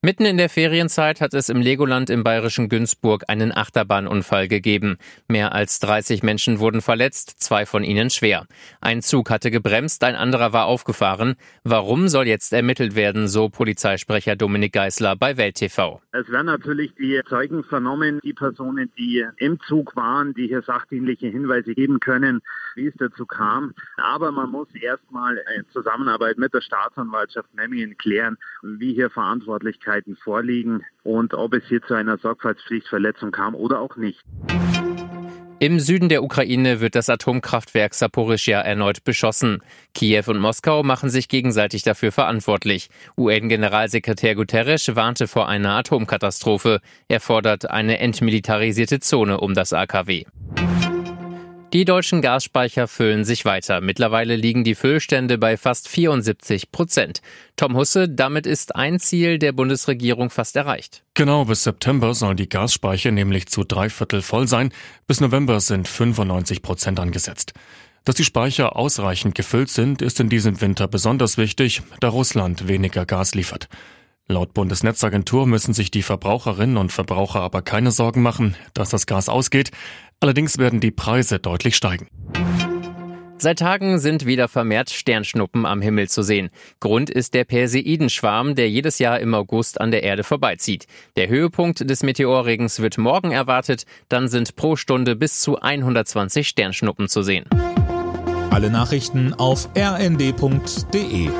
Mitten in der Ferienzeit hat es im Legoland im bayerischen Günzburg einen Achterbahnunfall gegeben. Mehr als 30 Menschen wurden verletzt, zwei von ihnen schwer. Ein Zug hatte gebremst, ein anderer war aufgefahren. Warum soll jetzt ermittelt werden, so Polizeisprecher Dominik Geisler bei Welt TV. Es werden natürlich die Zeugen vernommen, die Personen, die im Zug waren, die hier sachdienliche Hinweise geben können, wie es dazu kam. Aber man muss erstmal in Zusammenarbeit mit der Staatsanwaltschaft Memmingen klären, wie hier Verantwortlichkeit Möglichkeiten vorliegen und ob es hier zu einer Sorgfaltspflichtverletzung kam oder auch nicht. Im Süden der Ukraine wird das Atomkraftwerk Saporischia erneut beschossen. Kiew und Moskau machen sich gegenseitig dafür verantwortlich. UN-Generalsekretär Guterres warnte vor einer Atomkatastrophe. Er fordert eine entmilitarisierte Zone um das AKW. Die deutschen Gasspeicher füllen sich weiter. Mittlerweile liegen die Füllstände bei fast 74 Prozent. Tom Husse, damit ist ein Ziel der Bundesregierung fast erreicht. Genau, bis September sollen die Gasspeicher nämlich zu drei Viertel voll sein. Bis November sind 95 Prozent angesetzt. Dass die Speicher ausreichend gefüllt sind, ist in diesem Winter besonders wichtig, da Russland weniger Gas liefert. Laut Bundesnetzagentur müssen sich die Verbraucherinnen und Verbraucher aber keine Sorgen machen, dass das Gas ausgeht. Allerdings werden die Preise deutlich steigen. Seit Tagen sind wieder vermehrt Sternschnuppen am Himmel zu sehen. Grund ist der Perseidenschwarm, der jedes Jahr im August an der Erde vorbeizieht. Der Höhepunkt des Meteorregens wird morgen erwartet, dann sind pro Stunde bis zu 120 Sternschnuppen zu sehen. Alle Nachrichten auf rnd.de